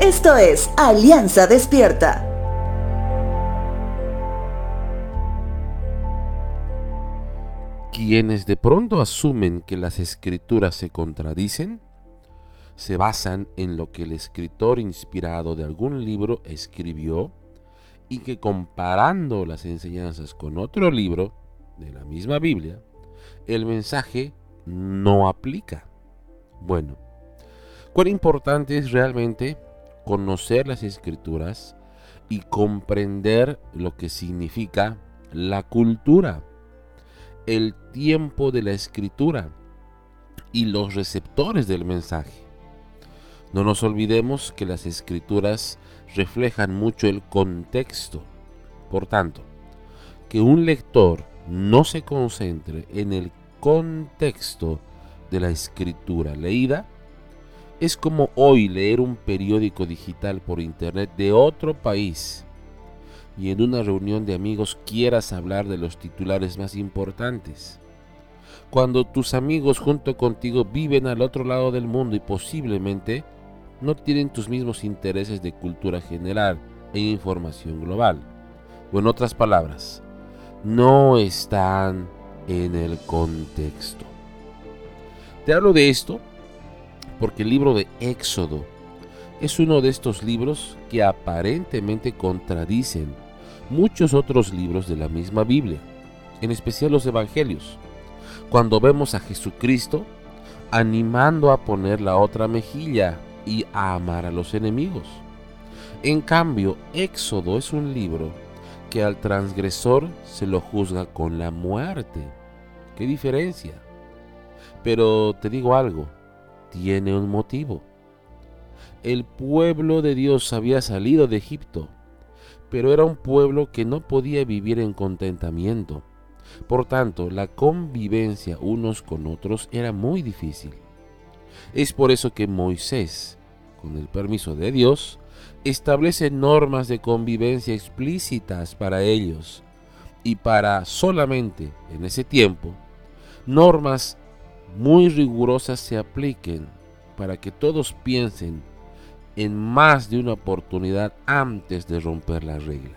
Esto es Alianza Despierta. Quienes de pronto asumen que las escrituras se contradicen, se basan en lo que el escritor inspirado de algún libro escribió y que comparando las enseñanzas con otro libro de la misma Biblia, el mensaje no aplica. Bueno, cuán importante es realmente conocer las escrituras y comprender lo que significa la cultura, el tiempo de la escritura y los receptores del mensaje. No nos olvidemos que las escrituras reflejan mucho el contexto. Por tanto, que un lector no se concentre en el contexto de la escritura leída es como hoy leer un periódico digital por internet de otro país y en una reunión de amigos quieras hablar de los titulares más importantes. Cuando tus amigos junto contigo viven al otro lado del mundo y posiblemente no tienen tus mismos intereses de cultura general e información global. O en otras palabras, no están en el contexto. Te hablo de esto porque el libro de Éxodo es uno de estos libros que aparentemente contradicen muchos otros libros de la misma Biblia, en especial los Evangelios, cuando vemos a Jesucristo animando a poner la otra mejilla y a amar a los enemigos. En cambio, Éxodo es un libro que al transgresor se lo juzga con la muerte. ¿Qué diferencia? Pero te digo algo, tiene un motivo. El pueblo de Dios había salido de Egipto, pero era un pueblo que no podía vivir en contentamiento. Por tanto, la convivencia unos con otros era muy difícil. Es por eso que Moisés, con el permiso de Dios, establece normas de convivencia explícitas para ellos y para solamente en ese tiempo, normas muy rigurosas se apliquen para que todos piensen en más de una oportunidad antes de romper la regla.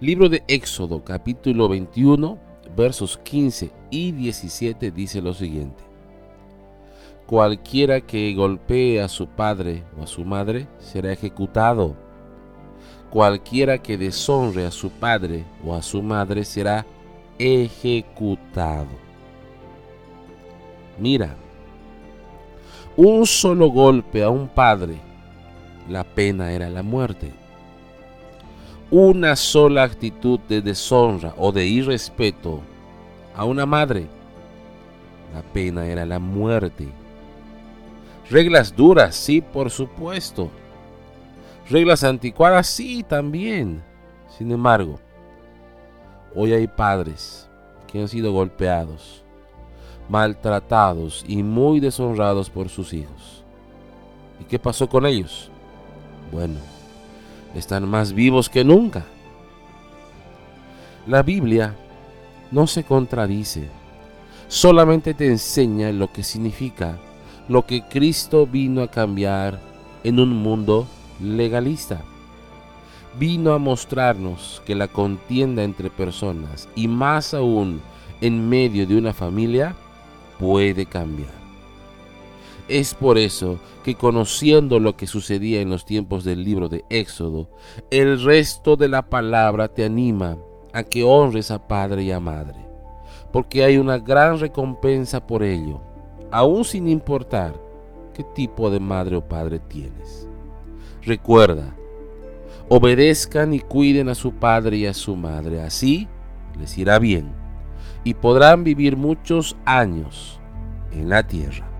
Libro de Éxodo capítulo 21 versos 15 y 17 dice lo siguiente. Cualquiera que golpee a su padre o a su madre será ejecutado. Cualquiera que deshonre a su padre o a su madre será ejecutado. Mira, un solo golpe a un padre, la pena era la muerte. Una sola actitud de deshonra o de irrespeto a una madre, la pena era la muerte. Reglas duras, sí, por supuesto. Reglas anticuadas, sí, también. Sin embargo, hoy hay padres que han sido golpeados, maltratados y muy deshonrados por sus hijos. ¿Y qué pasó con ellos? Bueno, están más vivos que nunca. La Biblia no se contradice, solamente te enseña lo que significa lo que Cristo vino a cambiar en un mundo legalista. Vino a mostrarnos que la contienda entre personas y más aún en medio de una familia puede cambiar. Es por eso que conociendo lo que sucedía en los tiempos del libro de Éxodo, el resto de la palabra te anima a que honres a padre y a madre, porque hay una gran recompensa por ello aún sin importar qué tipo de madre o padre tienes. Recuerda, obedezcan y cuiden a su padre y a su madre, así les irá bien y podrán vivir muchos años en la tierra.